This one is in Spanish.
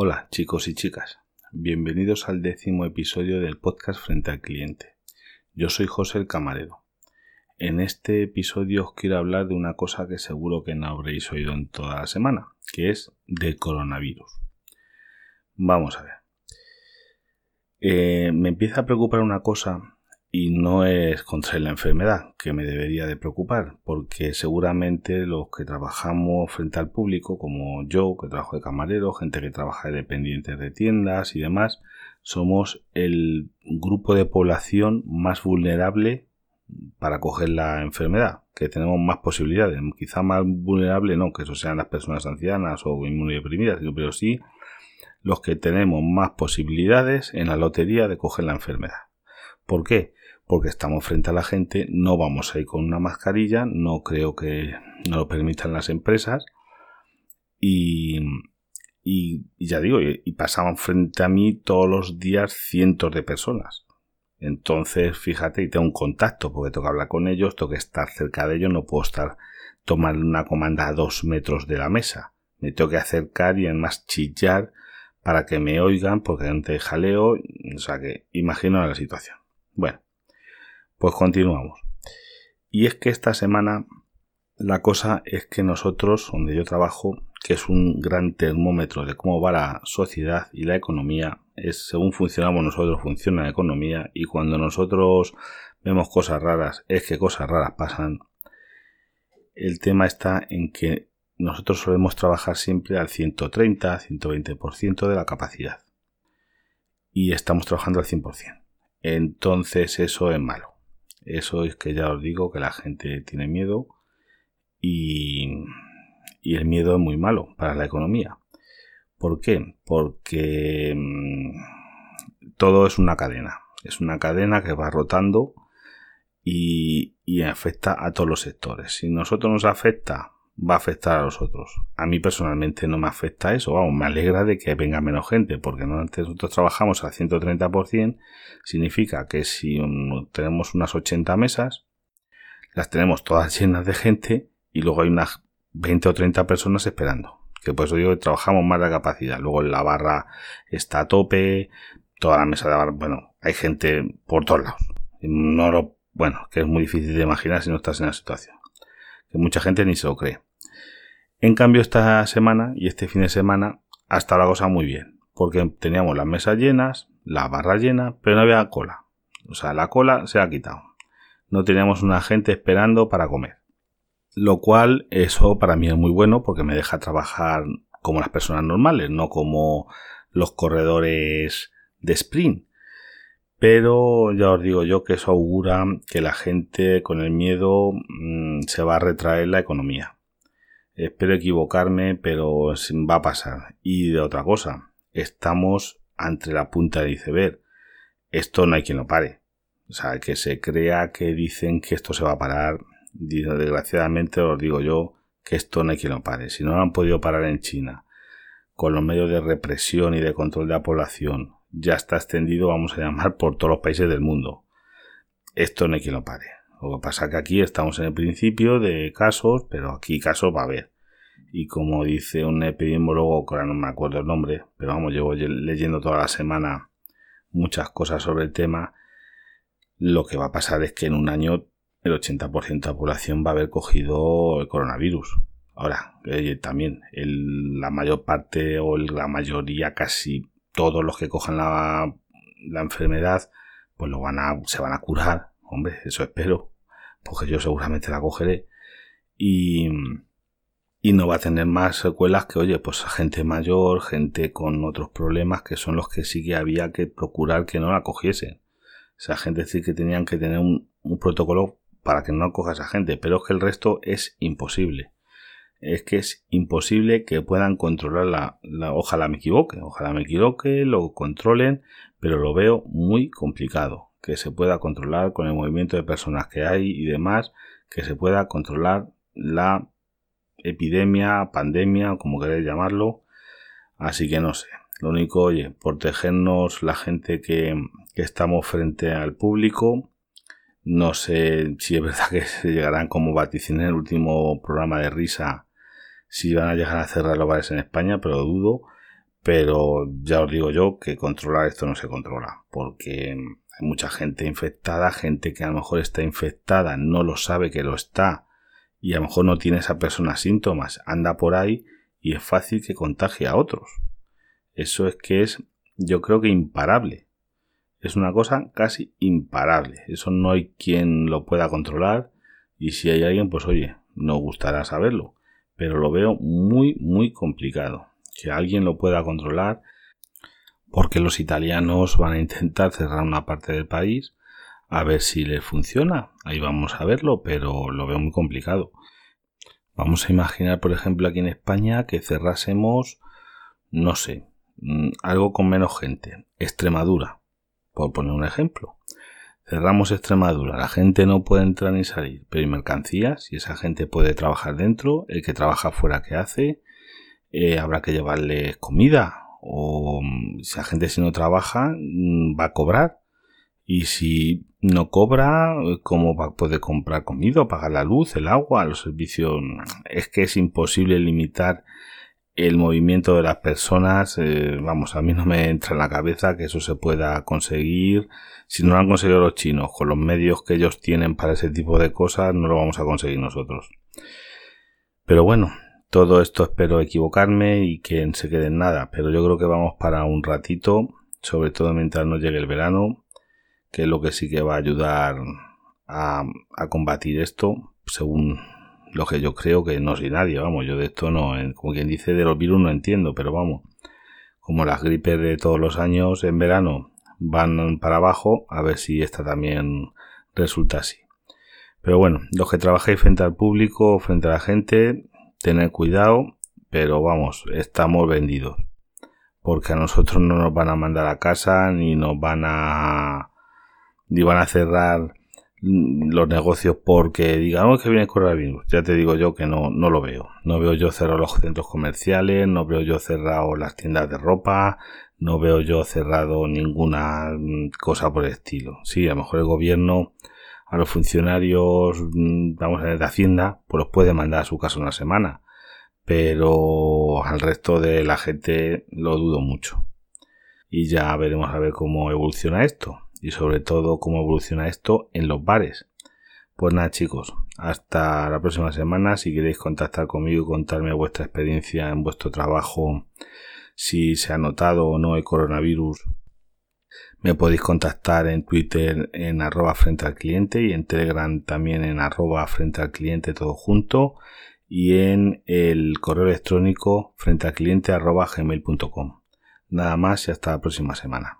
Hola chicos y chicas, bienvenidos al décimo episodio del podcast Frente al Cliente. Yo soy José el Camarero. En este episodio os quiero hablar de una cosa que seguro que no habréis oído en toda la semana, que es del coronavirus. Vamos a ver. Eh, me empieza a preocupar una cosa y no es contra la enfermedad que me debería de preocupar, porque seguramente los que trabajamos frente al público, como yo, que trabajo de camarero, gente que trabaja de dependientes de tiendas y demás, somos el grupo de población más vulnerable para coger la enfermedad, que tenemos más posibilidades, quizá más vulnerable no, que eso sean las personas ancianas o inmunodeprimidas, pero sí los que tenemos más posibilidades en la lotería de coger la enfermedad. ¿Por qué? Porque estamos frente a la gente, no vamos a ir con una mascarilla, no creo que no lo permitan las empresas. Y, ya digo, y, pasaban frente a mí todos los días cientos de personas. Entonces, fíjate, y tengo un contacto porque tengo que hablar con ellos, tengo que estar cerca de ellos, no puedo estar tomando una comanda a dos metros de la mesa. Me tengo que acercar y además chillar para que me oigan porque antes jaleo, o sea que imagino la situación. Bueno, pues continuamos. Y es que esta semana la cosa es que nosotros, donde yo trabajo, que es un gran termómetro de cómo va la sociedad y la economía, es según funcionamos nosotros funciona la economía y cuando nosotros vemos cosas raras es que cosas raras pasan. El tema está en que nosotros solemos trabajar siempre al 130, 120% de la capacidad. Y estamos trabajando al 100%. Entonces eso es malo. Eso es que ya os digo que la gente tiene miedo y, el miedo es muy malo para la economía. ¿Por qué? Porque mm, todo es una cadena. Es una cadena que va rotando y, y afecta a todos los sectores. Si nosotros nos afecta va a afectar a los otros. A mí personalmente no me afecta eso, vamos, me alegra de que venga menos gente, porque nosotros trabajamos al 130%, significa que si tenemos unas 80 mesas, las tenemos todas llenas de gente y luego hay unas 20 o 30 personas esperando. Que por eso digo que trabajamos más de capacidad. Luego la barra está a tope, toda la mesa de barra, bueno, hay gente por todos lados. No lo, bueno, que es muy difícil de imaginar si no estás en la situación. Que mucha gente ni se lo cree. En cambio, esta semana y este fin de semana ha estado la cosa muy bien, porque teníamos las mesas llenas, la barra llena, pero no había cola. O sea, la cola se ha quitado. No teníamos una gente esperando para comer. Lo cual, eso para mí es muy bueno porque me deja trabajar como las personas normales, no como los corredores de sprint. Pero ya os digo yo que eso augura que la gente con el miedo mm, se va a retraer la economía. Espero equivocarme, pero va a pasar. Y de otra cosa, estamos ante la punta del iceberg. Esto no hay quien lo pare. O sea, que se crea que dicen que esto se va a parar. Desgraciadamente os digo yo que esto no hay quien lo pare. Si no lo han podido parar en China, con los medios de represión y de control de la población, ya está extendido, vamos a llamar, por todos los países del mundo. Esto no hay quien lo pare. Lo que pasa es que aquí estamos en el principio de casos, pero aquí casos va a haber. Y como dice un epidemiólogo, que ahora no me acuerdo el nombre, pero vamos, llevo leyendo toda la semana muchas cosas sobre el tema, lo que va a pasar es que en un año el 80% de la población va a haber cogido el coronavirus. Ahora, eh, también la mayor parte o la mayoría, casi todos los que cojan la, la enfermedad, pues lo van a, se van a curar Hombre, eso espero, porque yo seguramente la cogeré. Y, y no va a tener más secuelas que, oye, pues gente mayor, gente con otros problemas, que son los que sí que había que procurar que no la cogiesen. Esa gente sí que tenían que tener un, protocolo para que no coja esa gente, pero es que el resto es imposible. Es que es imposible que puedan controlar la, la, ojalá me equivoque, ojalá me equivoque, lo controlen, pero lo veo muy complicado que se pueda controlar con el movimiento de personas que hay y demás, que se pueda controlar la epidemia, pandemia, como queréis llamarlo. Así que no sé. Lo único, oye, protegernos la gente que, que estamos frente al público. No sé si es verdad que se llegarán como vaticiné en el último programa de risa, si van a llegar a cerrar los bares en España, pero dudo. Pero ya os digo yo que controlar esto no se controla, porque hay mucha gente infectada, gente que a lo mejor está infectada, no lo sabe que lo está, y a lo mejor no tiene esa persona síntomas, anda por ahí y es fácil que contagie a otros. Eso es que es, yo creo que imparable. Es una cosa casi imparable. Eso no hay quien lo pueda controlar y si hay alguien, pues oye, no gustará saberlo. Pero lo veo muy, muy complicado. Que alguien lo pueda controlar porque los italianos van a intentar cerrar una parte del país a ver si les funciona. Ahí vamos a verlo, pero lo veo muy complicado. Vamos a imaginar, por ejemplo, aquí en España que cerrásemos, no sé, mm, algo con menos gente. Extremadura, por poner un ejemplo. Cerramos Extremadura, la gente no puede entrar ni salir, pero hay mercancías y esa gente puede trabajar dentro, el que trabaja fuera, ¿qué hace? Eh, habrá que llevarle comida o mm, si la gente si no trabaja mm, va a cobrar y si no cobra, ¿cómo va, puede comprar comida, pagar la luz, el agua, los servicios? Es que es imposible limitar el movimiento de las personas. Eh, vamos, a mí no me entra en la cabeza que eso se pueda conseguir. Si no lo han conseguido los chinos con los medios que ellos tienen para ese tipo de cosas, no lo vamos a conseguir nosotros. Pero bueno, todo esto espero equivocarme y que se quede en nada. Pero yo creo que vamos para un ratito, sobre todo mientras nos llegue el verano que es lo que sí que va a ayudar a, combatir esto, según lo que yo creo que no soy nadie, vamos, yo de esto no, como quien dice de los virus no entiendo, pero vamos, como las gripes de todos los años en verano van para abajo, a ver si esta también resulta así. Pero bueno, los que trabajáis frente al público, frente a la gente, tened cuidado, pero vamos, estamos vendidos. Porque a nosotros no nos van a mandar a casa, ni nos van a ni van a cerrar los negocios porque digamos que viene el coronavirus. Ya te digo yo que no, no lo veo. No veo yo cerrado los centros comerciales, no veo yo cerrado las tiendas de ropa, no veo yo cerrado ninguna mm, cosa por el estilo. Sí, a lo mejor el gobierno a los funcionarios, mm, vamos a ver, de Hacienda, pues los puede mandar a su casa una semana. Pero al resto de la gente lo dudo mucho. Y ya veremos a ver cómo evoluciona esto y sobre todo cómo evoluciona esto en los bares. Pues nada chicos, hasta la próxima semana. Si queréis contactar conmigo y contarme vuestra experiencia en vuestro trabajo, si se ha notado o no el coronavirus, me podéis contactar en Twitter en arroba frente al cliente y en Telegram también en arroba frente al cliente todo junto y en el correo electrónico frente al cliente arroba gmail.com. Nada más y hasta la próxima semana.